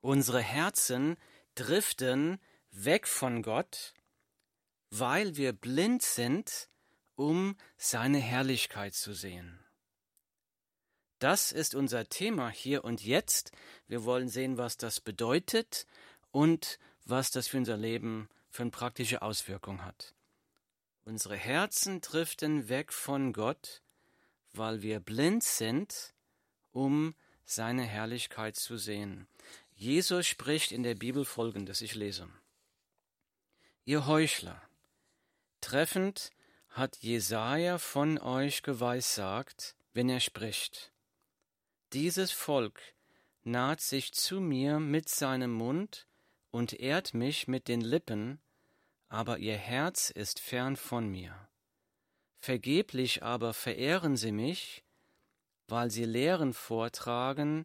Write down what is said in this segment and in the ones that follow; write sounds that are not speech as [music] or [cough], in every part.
Unsere Herzen driften weg von Gott, weil wir blind sind, um seine Herrlichkeit zu sehen. Das ist unser Thema hier und jetzt. Wir wollen sehen, was das bedeutet und was das für unser Leben für eine praktische Auswirkung hat. Unsere Herzen driften weg von Gott, weil wir blind sind, um seine Herrlichkeit zu sehen. Jesus spricht in der Bibel folgendes, ich lese. Ihr Heuchler, treffend hat Jesaja von euch geweissagt, wenn er spricht. Dieses Volk naht sich zu mir mit seinem Mund und ehrt mich mit den Lippen, aber ihr Herz ist fern von mir. Vergeblich aber verehren sie mich, weil sie Lehren vortragen,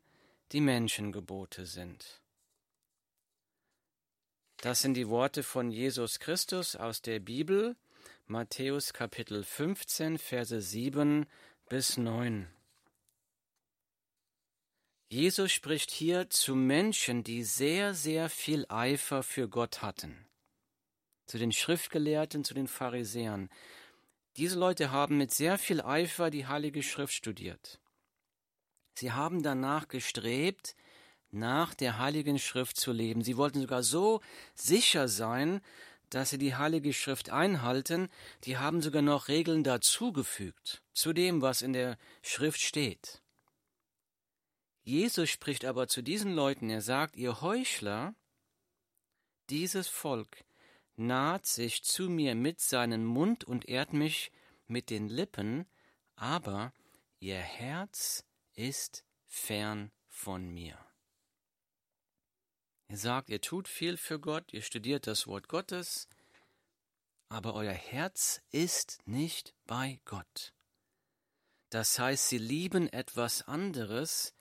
die Menschengebote sind. Das sind die Worte von Jesus Christus aus der Bibel, Matthäus Kapitel 15, Verse 7 bis 9. Jesus spricht hier zu Menschen, die sehr, sehr viel Eifer für Gott hatten. Zu den Schriftgelehrten, zu den Pharisäern. Diese Leute haben mit sehr viel Eifer die Heilige Schrift studiert. Sie haben danach gestrebt, nach der Heiligen Schrift zu leben. Sie wollten sogar so sicher sein, dass sie die Heilige Schrift einhalten. Die haben sogar noch Regeln dazugefügt, zu dem, was in der Schrift steht. Jesus spricht aber zu diesen Leuten, er sagt, ihr Heuchler, dieses Volk naht sich zu mir mit seinem Mund und ehrt mich mit den Lippen, aber ihr Herz ist fern von mir. Ihr sagt, ihr tut viel für Gott, ihr studiert das Wort Gottes, aber euer Herz ist nicht bei Gott. Das heißt, sie lieben etwas anderes,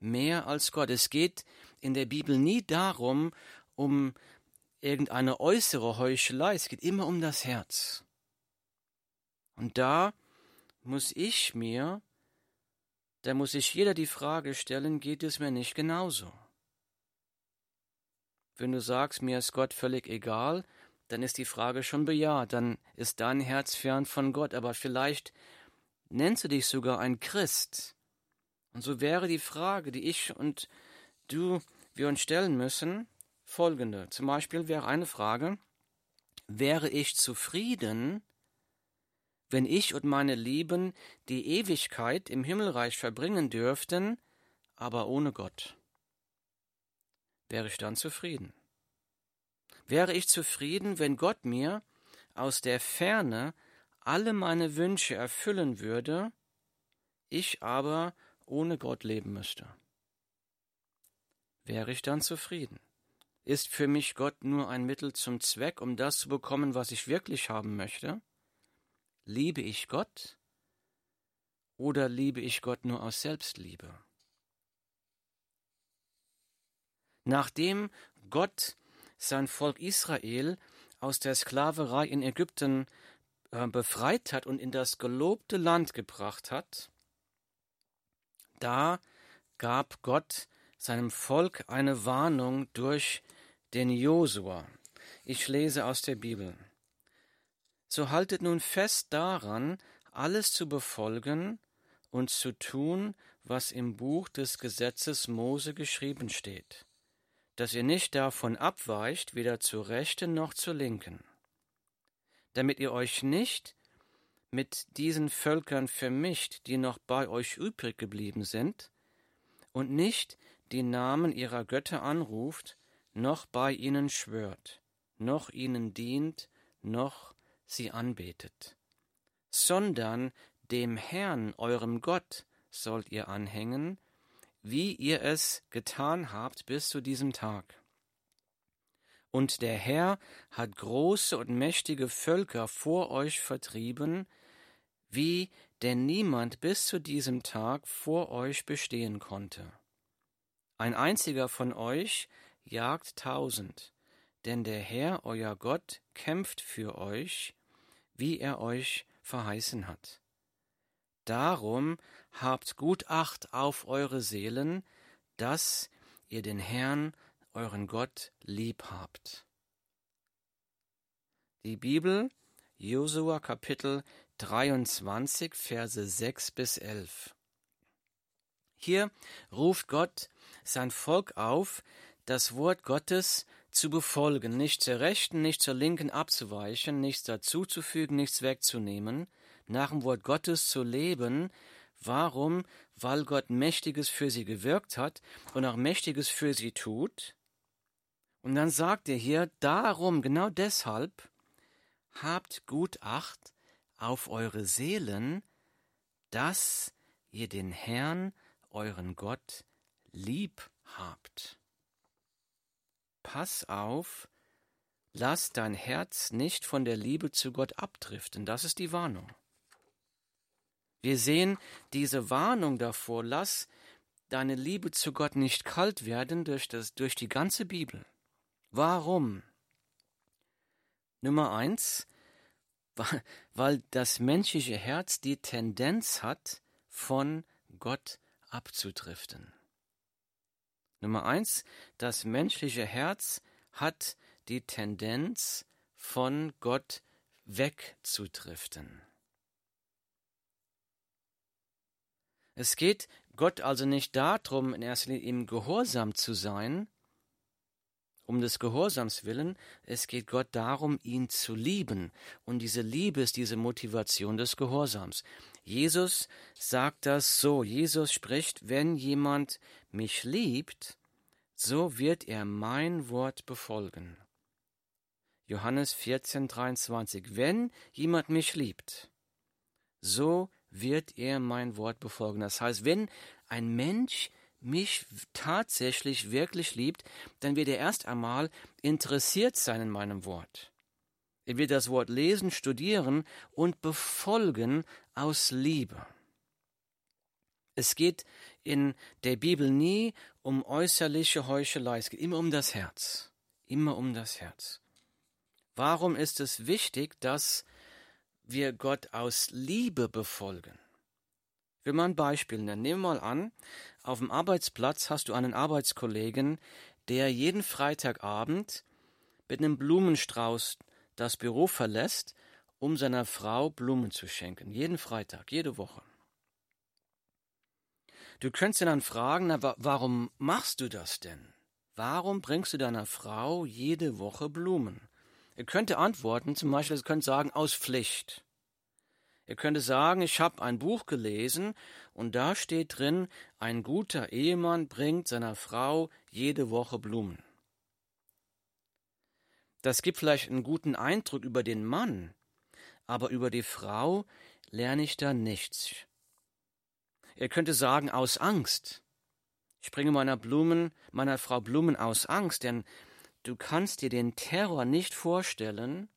mehr als Gott. Es geht in der Bibel nie darum, um irgendeine äußere Heuchelei, es geht immer um das Herz. Und da muss ich mir, da muss sich jeder die Frage stellen, geht es mir nicht genauso? Wenn du sagst, mir ist Gott völlig egal, dann ist die Frage schon bejaht, dann ist dein Herz fern von Gott, aber vielleicht nennst du dich sogar ein Christ, und so wäre die Frage, die ich und du, wir uns stellen müssen, folgende. Zum Beispiel wäre eine Frage, wäre ich zufrieden, wenn ich und meine Lieben die Ewigkeit im Himmelreich verbringen dürften, aber ohne Gott? Wäre ich dann zufrieden? Wäre ich zufrieden, wenn Gott mir aus der Ferne alle meine Wünsche erfüllen würde, ich aber ohne Gott leben müsste. Wäre ich dann zufrieden? Ist für mich Gott nur ein Mittel zum Zweck, um das zu bekommen, was ich wirklich haben möchte? Liebe ich Gott oder liebe ich Gott nur aus Selbstliebe? Nachdem Gott sein Volk Israel aus der Sklaverei in Ägypten äh, befreit hat und in das gelobte Land gebracht hat, da gab Gott seinem Volk eine Warnung durch den Josua. Ich lese aus der Bibel. So haltet nun fest daran, alles zu befolgen und zu tun, was im Buch des Gesetzes Mose geschrieben steht, dass ihr nicht davon abweicht, weder zur rechten noch zur linken, damit ihr euch nicht mit diesen Völkern vermischt, die noch bei euch übrig geblieben sind, und nicht die Namen ihrer Götter anruft, noch bei ihnen schwört, noch ihnen dient, noch sie anbetet, sondern dem Herrn, eurem Gott, sollt ihr anhängen, wie ihr es getan habt bis zu diesem Tag. Und der Herr hat große und mächtige Völker vor euch vertrieben, wie denn niemand bis zu diesem Tag vor euch bestehen konnte. Ein einziger von euch jagt tausend, denn der Herr, euer Gott, kämpft für euch, wie er euch verheißen hat. Darum habt gut Acht auf eure Seelen, dass ihr den Herrn euren Gott lieb habt. Die Bibel, Josua Kapitel 23, Verse 6 bis 11. Hier ruft Gott sein Volk auf, das Wort Gottes zu befolgen, nicht zur rechten, nicht zur linken abzuweichen, nichts dazuzufügen, nichts wegzunehmen, nach dem Wort Gottes zu leben. Warum? Weil Gott Mächtiges für sie gewirkt hat und auch Mächtiges für sie tut. Und dann sagt er hier, darum, genau deshalb, habt gut Acht auf eure Seelen, dass ihr den Herrn, euren Gott, lieb habt. Pass auf, lass dein Herz nicht von der Liebe zu Gott abdriften, das ist die Warnung. Wir sehen diese Warnung davor, lass deine Liebe zu Gott nicht kalt werden durch, das, durch die ganze Bibel. Warum? Nummer eins, [laughs] weil das menschliche Herz die Tendenz hat, von Gott abzudriften. Nummer eins, das menschliche Herz hat die Tendenz, von Gott wegzudriften. Es geht Gott also nicht darum, in erster Linie ihm gehorsam zu sein, um des Gehorsams willen, es geht Gott darum, ihn zu lieben. Und diese Liebe ist diese Motivation des Gehorsams. Jesus sagt das so. Jesus spricht, wenn jemand mich liebt, so wird er mein Wort befolgen. Johannes 14, 23. Wenn jemand mich liebt, so wird er mein Wort befolgen. Das heißt, wenn ein Mensch mich tatsächlich wirklich liebt, dann wird er erst einmal interessiert sein in meinem Wort. Er wird das Wort lesen, studieren und befolgen aus Liebe. Es geht in der Bibel nie um äußerliche Heuchelei, es geht immer um das Herz, immer um das Herz. Warum ist es wichtig, dass wir Gott aus Liebe befolgen? Ich will mal ein Beispiel nennen. Nehmen wir mal an, auf dem Arbeitsplatz hast du einen Arbeitskollegen, der jeden Freitagabend mit einem Blumenstrauß das Büro verlässt, um seiner Frau Blumen zu schenken. Jeden Freitag, jede Woche. Du könntest ihn dann fragen, na, warum machst du das denn? Warum bringst du deiner Frau jede Woche Blumen? Er könnte antworten, zum Beispiel, er könnte sagen, aus Pflicht. Er könnte sagen, ich habe ein Buch gelesen und da steht drin, ein guter Ehemann bringt seiner Frau jede Woche Blumen. Das gibt vielleicht einen guten Eindruck über den Mann, aber über die Frau lerne ich da nichts. Er könnte sagen, aus Angst. Ich bringe meiner Blumen, meiner Frau Blumen aus Angst, denn du kannst dir den Terror nicht vorstellen,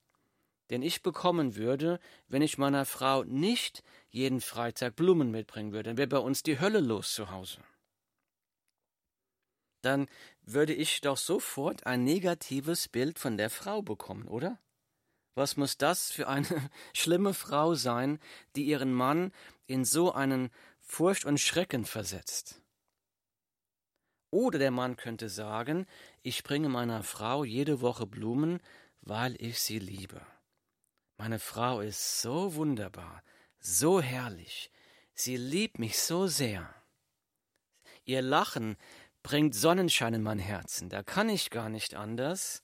den ich bekommen würde, wenn ich meiner Frau nicht jeden Freitag Blumen mitbringen würde. Dann wäre bei uns die Hölle los zu Hause. Dann würde ich doch sofort ein negatives Bild von der Frau bekommen, oder? Was muss das für eine [laughs] schlimme Frau sein, die ihren Mann in so einen Furcht und Schrecken versetzt? Oder der Mann könnte sagen, ich bringe meiner Frau jede Woche Blumen, weil ich sie liebe. Meine Frau ist so wunderbar, so herrlich. Sie liebt mich so sehr. Ihr Lachen bringt Sonnenschein in mein Herzen. Da kann ich gar nicht anders,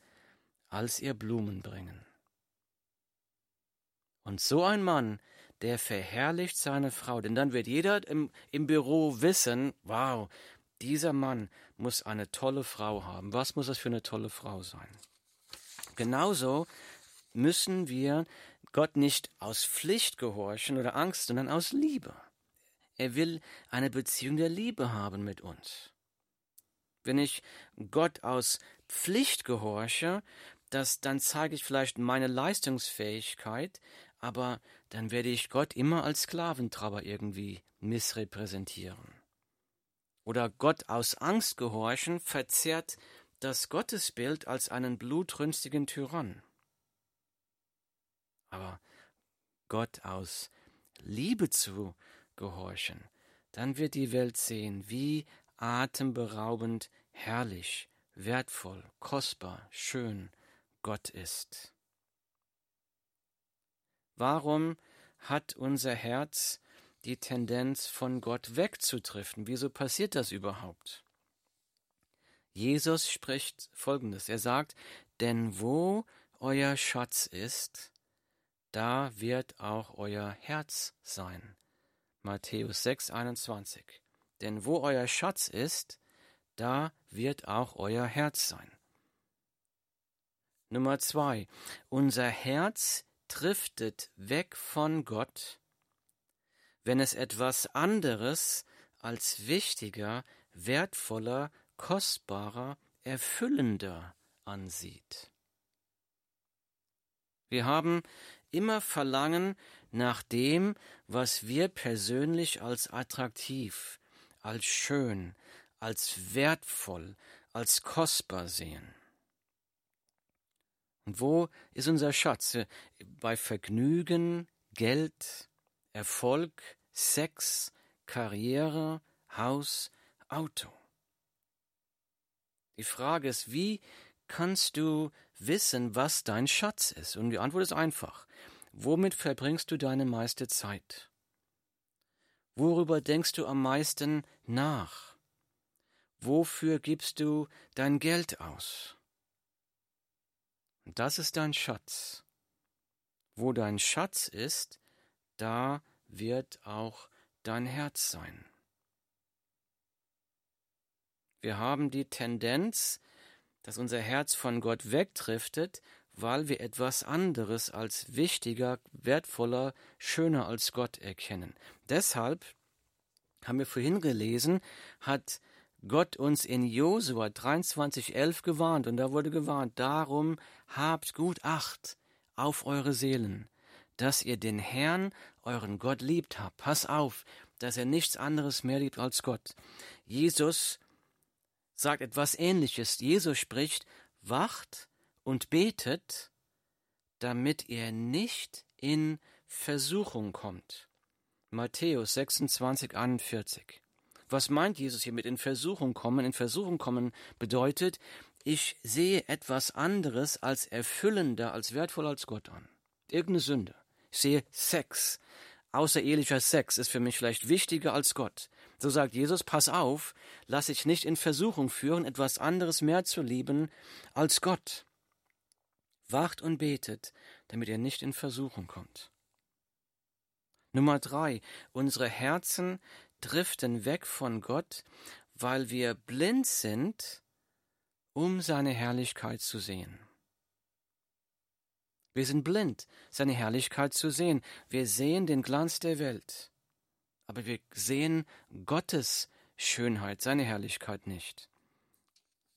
als ihr Blumen bringen. Und so ein Mann, der verherrlicht seine Frau, denn dann wird jeder im, im Büro wissen, wow, dieser Mann muss eine tolle Frau haben. Was muss das für eine tolle Frau sein? Genauso müssen wir Gott nicht aus Pflicht gehorchen oder Angst, sondern aus Liebe. Er will eine Beziehung der Liebe haben mit uns. Wenn ich Gott aus Pflicht gehorche, das, dann zeige ich vielleicht meine Leistungsfähigkeit, aber dann werde ich Gott immer als Sklaventraber irgendwie missrepräsentieren. Oder Gott aus Angst gehorchen verzerrt das Gottesbild als einen blutrünstigen Tyrann. Aber Gott aus Liebe zu gehorchen, dann wird die Welt sehen, wie atemberaubend herrlich wertvoll, kostbar, schön Gott ist. Warum hat unser Herz die Tendenz, von Gott wegzutriften? Wieso passiert das überhaupt? Jesus spricht Folgendes. Er sagt, denn wo euer Schatz ist, da wird auch euer Herz sein. Matthäus 6, 21. Denn wo euer Schatz ist, da wird auch euer Herz sein. Nummer zwei. Unser Herz driftet weg von Gott, wenn es etwas anderes als wichtiger, wertvoller, kostbarer, erfüllender ansieht. Wir haben immer Verlangen nach dem, was wir persönlich als attraktiv, als schön, als wertvoll, als kostbar sehen. Und wo ist unser Schatz? Bei Vergnügen, Geld, Erfolg, Sex, Karriere, Haus, Auto. Die Frage ist, wie kannst du wissen, was dein Schatz ist? Und die Antwort ist einfach. Womit verbringst du deine meiste Zeit? Worüber denkst du am meisten nach? Wofür gibst du dein Geld aus? Das ist dein Schatz. Wo dein Schatz ist, da wird auch dein Herz sein. Wir haben die Tendenz, dass unser Herz von Gott wegdriftet, weil wir etwas anderes als wichtiger, wertvoller, schöner als Gott erkennen. Deshalb haben wir vorhin gelesen, hat Gott uns in Josua 23,11 gewarnt, und da wurde gewarnt, darum habt gut Acht auf eure Seelen, dass ihr den Herrn, euren Gott, liebt habt. Pass auf, dass er nichts anderes mehr liebt als Gott. Jesus sagt etwas Ähnliches. Jesus spricht, wacht und betet, damit ihr nicht in Versuchung kommt. Matthäus 26, 41. Was meint Jesus hier mit in Versuchung kommen? In Versuchung kommen bedeutet, ich sehe etwas anderes als erfüllender, als wertvoller als Gott an. Irgendeine Sünde. Ich sehe Sex. Außerehelicher Sex ist für mich vielleicht wichtiger als Gott. So sagt Jesus, pass auf, lass dich nicht in Versuchung führen, etwas anderes mehr zu lieben als Gott. Wacht und betet, damit ihr nicht in Versuchung kommt. Nummer drei, unsere Herzen driften weg von Gott, weil wir blind sind, um seine Herrlichkeit zu sehen. Wir sind blind, seine Herrlichkeit zu sehen. Wir sehen den Glanz der Welt, aber wir sehen Gottes Schönheit, seine Herrlichkeit nicht.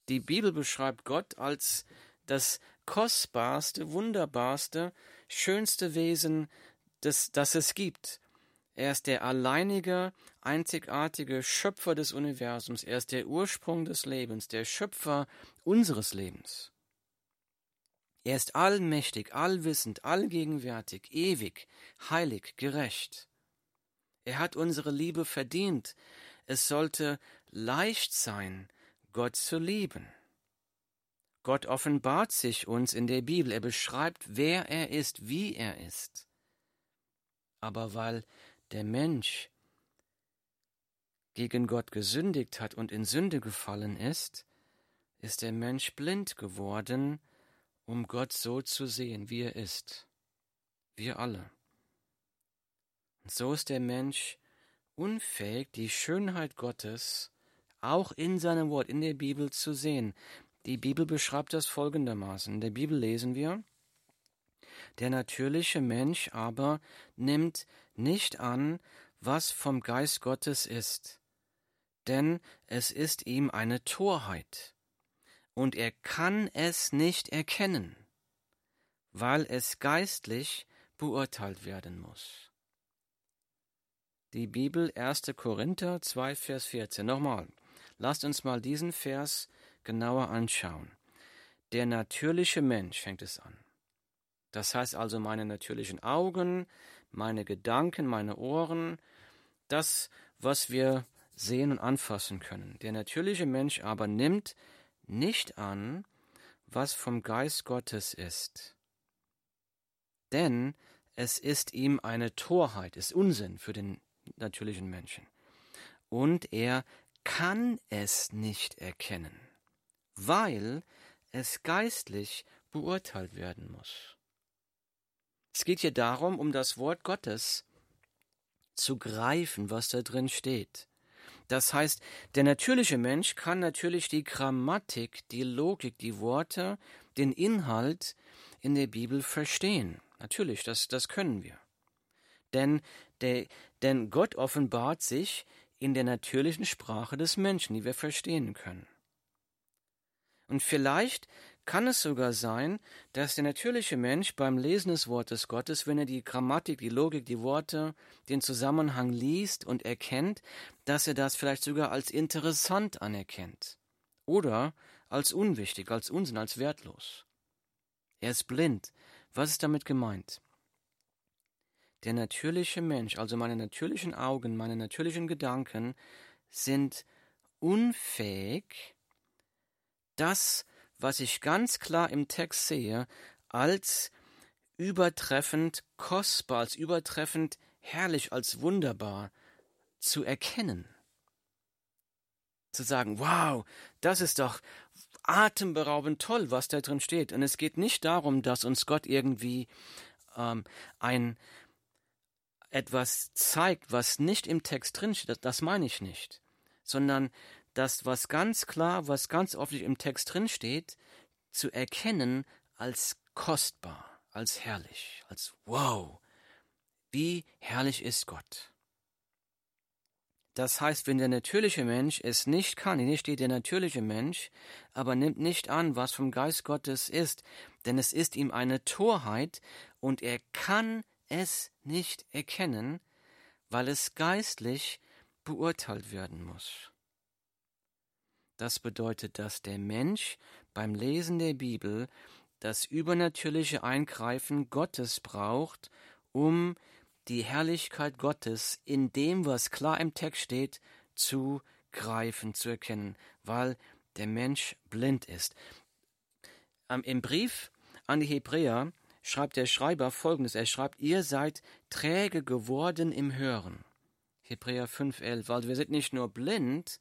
Die Bibel beschreibt Gott als das kostbarste, wunderbarste, schönste Wesen, das, das es gibt. Er ist der alleinige, einzigartige Schöpfer des Universums. Er ist der Ursprung des Lebens, der Schöpfer unseres Lebens. Er ist allmächtig, allwissend, allgegenwärtig, ewig, heilig, gerecht. Er hat unsere Liebe verdient. Es sollte leicht sein, Gott zu lieben. Gott offenbart sich uns in der Bibel. Er beschreibt, wer er ist, wie er ist. Aber weil der Mensch gegen Gott gesündigt hat und in Sünde gefallen ist, ist der Mensch blind geworden, um Gott so zu sehen, wie er ist. Wir alle. Und so ist der Mensch unfähig, die Schönheit Gottes auch in seinem Wort, in der Bibel zu sehen. Die Bibel beschreibt das folgendermaßen. In der Bibel lesen wir, der natürliche Mensch aber nimmt nicht an, was vom Geist Gottes ist, denn es ist ihm eine Torheit, und er kann es nicht erkennen, weil es geistlich beurteilt werden muss. Die Bibel 1. Korinther 2, Vers 14. Nochmal, lasst uns mal diesen Vers genauer anschauen. Der natürliche Mensch fängt es an. Das heißt also meine natürlichen Augen, meine Gedanken, meine Ohren, das, was wir sehen und anfassen können. Der natürliche Mensch aber nimmt nicht an, was vom Geist Gottes ist. Denn es ist ihm eine Torheit, ist Unsinn für den natürlichen Menschen. Und er kann es nicht erkennen, weil es geistlich beurteilt werden muss. Es geht hier darum, um das Wort Gottes zu greifen, was da drin steht. Das heißt, der natürliche Mensch kann natürlich die Grammatik, die Logik, die Worte, den Inhalt in der Bibel verstehen. Natürlich, das, das können wir. Denn, der, denn Gott offenbart sich in der natürlichen Sprache des Menschen, die wir verstehen können. Und vielleicht kann es sogar sein, dass der natürliche Mensch beim Lesen des Wortes Gottes, wenn er die Grammatik, die Logik, die Worte, den Zusammenhang liest und erkennt, dass er das vielleicht sogar als interessant anerkennt oder als unwichtig, als Unsinn, als wertlos. Er ist blind. Was ist damit gemeint? Der natürliche Mensch, also meine natürlichen Augen, meine natürlichen Gedanken, sind unfähig, das was ich ganz klar im Text sehe, als übertreffend kostbar, als übertreffend herrlich, als wunderbar zu erkennen. Zu sagen, wow, das ist doch atemberaubend toll, was da drin steht. Und es geht nicht darum, dass uns Gott irgendwie ähm, ein etwas zeigt, was nicht im Text drin steht. Das, das meine ich nicht. Sondern das, was ganz klar, was ganz offensichtlich im Text drin steht, zu erkennen als kostbar, als herrlich, als wow. Wie herrlich ist Gott. Das heißt, wenn der natürliche Mensch es nicht kann, hier steht der natürliche Mensch, aber nimmt nicht an, was vom Geist Gottes ist, denn es ist ihm eine Torheit und er kann es nicht erkennen, weil es geistlich beurteilt werden muss. Das bedeutet, dass der Mensch beim Lesen der Bibel das übernatürliche Eingreifen Gottes braucht, um die Herrlichkeit Gottes in dem, was klar im Text steht, zu greifen, zu erkennen, weil der Mensch blind ist. Im Brief an die Hebräer schreibt der Schreiber folgendes: Er schreibt, ihr seid träge geworden im Hören. Hebräer 5,11. Also wir sind nicht nur blind,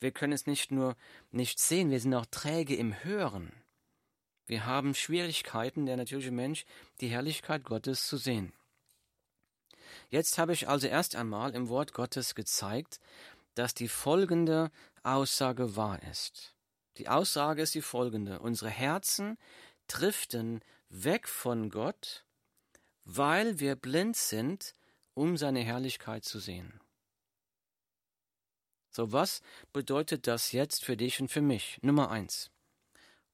wir können es nicht nur nicht sehen, wir sind auch träge im Hören. Wir haben Schwierigkeiten, der natürliche Mensch, die Herrlichkeit Gottes zu sehen. Jetzt habe ich also erst einmal im Wort Gottes gezeigt, dass die folgende Aussage wahr ist. Die Aussage ist die folgende. Unsere Herzen driften weg von Gott, weil wir blind sind, um seine Herrlichkeit zu sehen. So, was bedeutet das jetzt für dich und für mich? Nummer eins.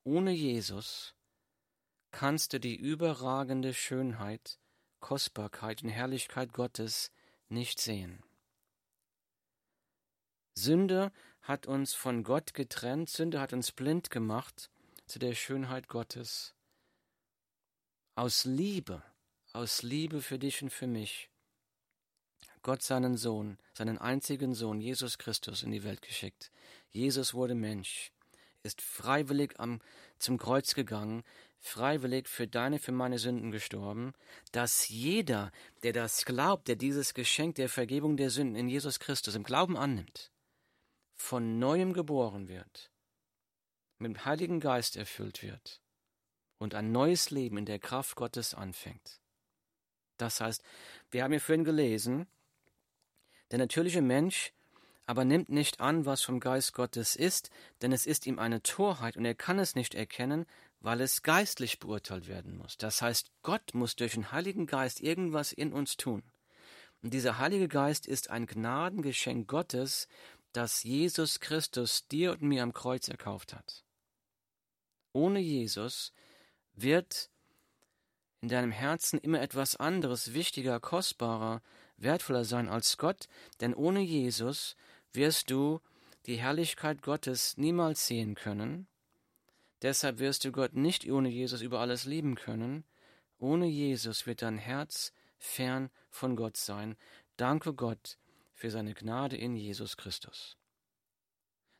Ohne Jesus kannst du die überragende Schönheit, Kostbarkeit und Herrlichkeit Gottes nicht sehen. Sünde hat uns von Gott getrennt, Sünde hat uns blind gemacht zu der Schönheit Gottes. Aus Liebe, aus Liebe für dich und für mich Gott seinen Sohn, seinen einzigen Sohn, Jesus Christus, in die Welt geschickt. Jesus wurde Mensch, ist freiwillig am, zum Kreuz gegangen, freiwillig für deine, für meine Sünden gestorben, dass jeder, der das glaubt, der dieses Geschenk der Vergebung der Sünden in Jesus Christus im Glauben annimmt, von neuem geboren wird, mit dem Heiligen Geist erfüllt wird und ein neues Leben in der Kraft Gottes anfängt. Das heißt, wir haben ja vorhin gelesen, der natürliche Mensch aber nimmt nicht an, was vom Geist Gottes ist, denn es ist ihm eine Torheit und er kann es nicht erkennen, weil es geistlich beurteilt werden muss. Das heißt, Gott muss durch den Heiligen Geist irgendwas in uns tun. Und dieser Heilige Geist ist ein Gnadengeschenk Gottes, das Jesus Christus dir und mir am Kreuz erkauft hat. Ohne Jesus wird in deinem Herzen immer etwas anderes, wichtiger, kostbarer, wertvoller sein als Gott, denn ohne Jesus wirst du die Herrlichkeit Gottes niemals sehen können. Deshalb wirst du Gott nicht ohne Jesus über alles lieben können. Ohne Jesus wird dein Herz fern von Gott sein. Danke Gott für seine Gnade in Jesus Christus.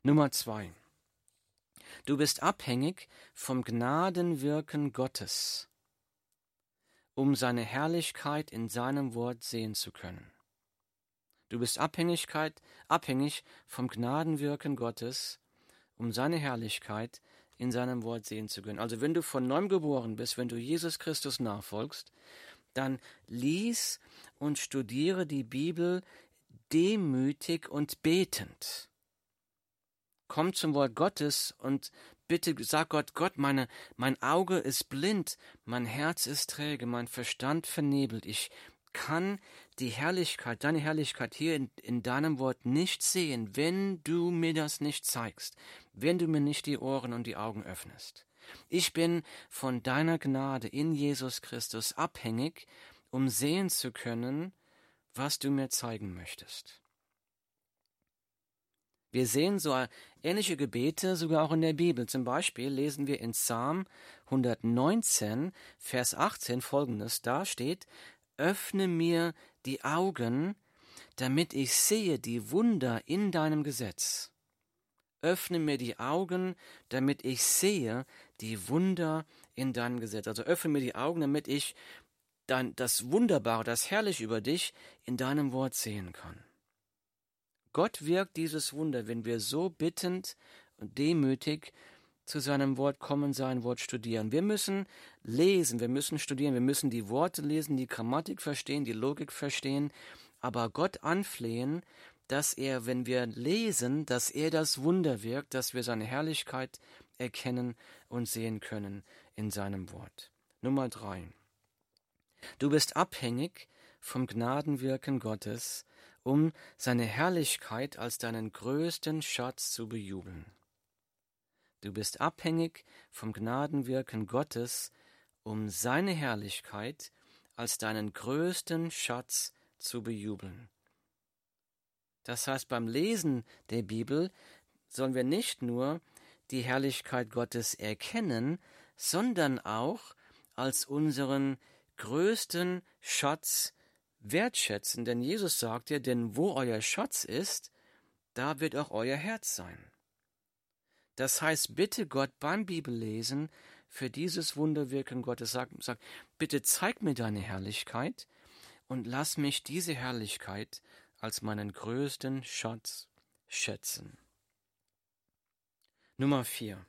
Nummer zwei. Du bist abhängig vom Gnadenwirken Gottes, um seine Herrlichkeit in seinem Wort sehen zu können. Du bist Abhängigkeit, abhängig vom Gnadenwirken Gottes, um seine Herrlichkeit in seinem Wort sehen zu können. Also wenn du von neuem geboren bist, wenn du Jesus Christus nachfolgst, dann lies und studiere die Bibel demütig und betend. Komm zum Wort Gottes und bitte sag Gott, Gott, meine, mein Auge ist blind, mein Herz ist träge, mein Verstand vernebelt. Ich kann die Herrlichkeit, deine Herrlichkeit hier in, in deinem Wort nicht sehen, wenn du mir das nicht zeigst, wenn du mir nicht die Ohren und die Augen öffnest. Ich bin von deiner Gnade in Jesus Christus abhängig, um sehen zu können, was du mir zeigen möchtest. Wir sehen so ähnliche Gebete sogar auch in der Bibel. Zum Beispiel lesen wir in Psalm 119, Vers 18 folgendes. Da steht, Öffne mir die Augen, damit ich sehe die Wunder in deinem Gesetz. Öffne mir die Augen, damit ich sehe die Wunder in deinem Gesetz. Also öffne mir die Augen, damit ich dann das Wunderbare, das Herrliche über dich in deinem Wort sehen kann. Gott wirkt dieses Wunder, wenn wir so bittend und demütig zu seinem Wort kommen, sein Wort studieren. Wir müssen lesen, wir müssen studieren, wir müssen die Worte lesen, die Grammatik verstehen, die Logik verstehen, aber Gott anflehen, dass er, wenn wir lesen, dass er das Wunder wirkt, dass wir seine Herrlichkeit erkennen und sehen können in seinem Wort. Nummer drei. Du bist abhängig vom Gnadenwirken Gottes, um seine Herrlichkeit als deinen größten Schatz zu bejubeln. Du bist abhängig vom Gnadenwirken Gottes, um seine Herrlichkeit als deinen größten Schatz zu bejubeln. Das heißt, beim Lesen der Bibel sollen wir nicht nur die Herrlichkeit Gottes erkennen, sondern auch als unseren größten Schatz wertschätzen, denn Jesus sagt ja, denn wo euer Schatz ist, da wird auch euer Herz sein. Das heißt, bitte Gott beim Bibellesen für dieses Wunderwirken Gottes, sag, sag, bitte zeig mir deine Herrlichkeit und lass mich diese Herrlichkeit als meinen größten Schatz schätzen. Nummer vier.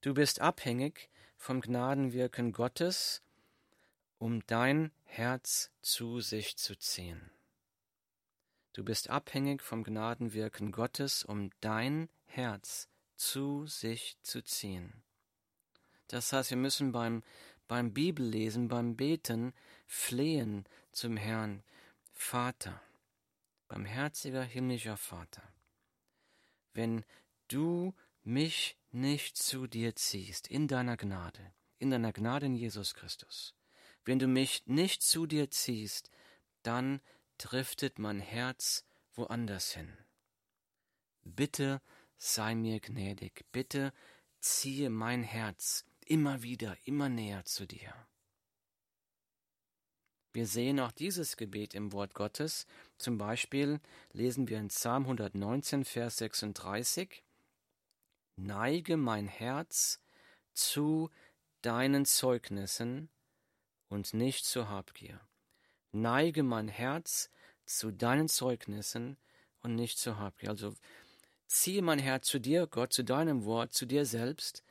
Du bist abhängig vom Gnadenwirken Gottes, um dein Herz zu sich zu ziehen. Du bist abhängig vom Gnadenwirken Gottes, um dein Herz zu sich zu ziehen. Das heißt, wir müssen beim, beim Bibellesen, beim Beten flehen zum Herrn, Vater, barmherziger himmlischer Vater. Wenn du mich nicht zu dir ziehst, in deiner Gnade, in deiner Gnade in Jesus Christus, wenn du mich nicht zu dir ziehst, dann driftet mein Herz woanders hin. Bitte sei mir gnädig, bitte ziehe mein Herz immer wieder, immer näher zu dir. Wir sehen auch dieses Gebet im Wort Gottes. Zum Beispiel lesen wir in Psalm 119, Vers 36, Neige mein Herz zu deinen Zeugnissen und nicht zur Habgier. Neige mein Herz zu deinen Zeugnissen und nicht zur Habgier. Also ziehe mein Herz zu dir, Gott, zu deinem Wort, zu dir selbst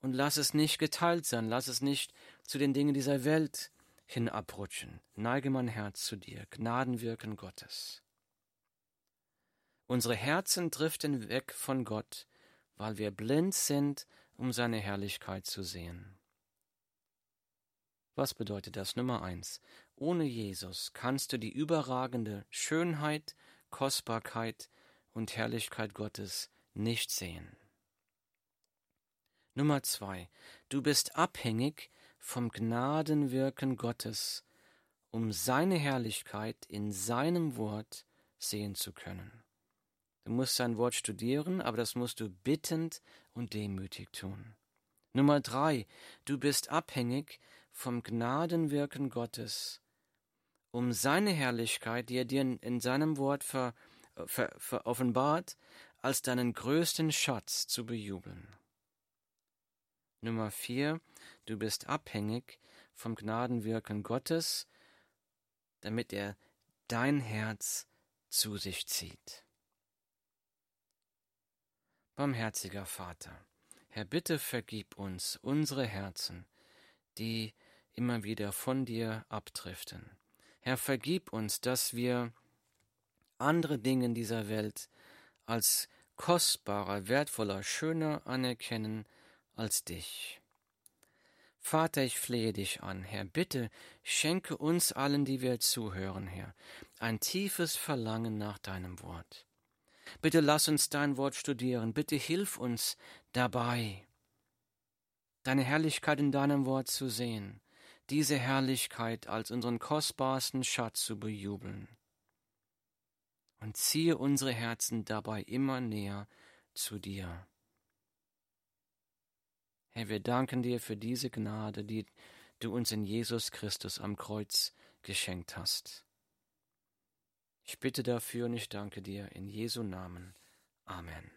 und lass es nicht geteilt sein, lass es nicht zu den Dingen dieser Welt hinabrutschen. Neige mein Herz zu dir, Gnadenwirken Gottes. Unsere Herzen driften weg von Gott, weil wir blind sind, um seine Herrlichkeit zu sehen. Was bedeutet das? Nummer eins. Ohne Jesus kannst du die überragende Schönheit, Kostbarkeit und Herrlichkeit Gottes nicht sehen. Nummer zwei. Du bist abhängig vom Gnadenwirken Gottes, um seine Herrlichkeit in seinem Wort sehen zu können. Du musst sein Wort studieren, aber das musst du bittend und demütig tun. Nummer drei. Du bist abhängig vom Gnadenwirken Gottes, um seine Herrlichkeit, die er dir in seinem Wort ver, ver, ver offenbart, als deinen größten Schatz zu bejubeln. Nummer vier, du bist abhängig vom Gnadenwirken Gottes, damit er dein Herz zu sich zieht. Barmherziger Vater, Herr, bitte vergib uns unsere Herzen, die immer wieder von dir abdriften. Herr, vergib uns, dass wir andere Dinge in dieser Welt als kostbarer, wertvoller, schöner anerkennen als dich. Vater, ich flehe dich an, Herr, bitte schenke uns allen, die wir zuhören, Herr, ein tiefes Verlangen nach deinem Wort. Bitte lass uns dein Wort studieren, bitte hilf uns dabei, deine Herrlichkeit in deinem Wort zu sehen, diese Herrlichkeit als unseren kostbarsten Schatz zu bejubeln. Und ziehe unsere Herzen dabei immer näher zu dir. Herr, wir danken dir für diese Gnade, die du uns in Jesus Christus am Kreuz geschenkt hast. Ich bitte dafür und ich danke dir in Jesu Namen. Amen.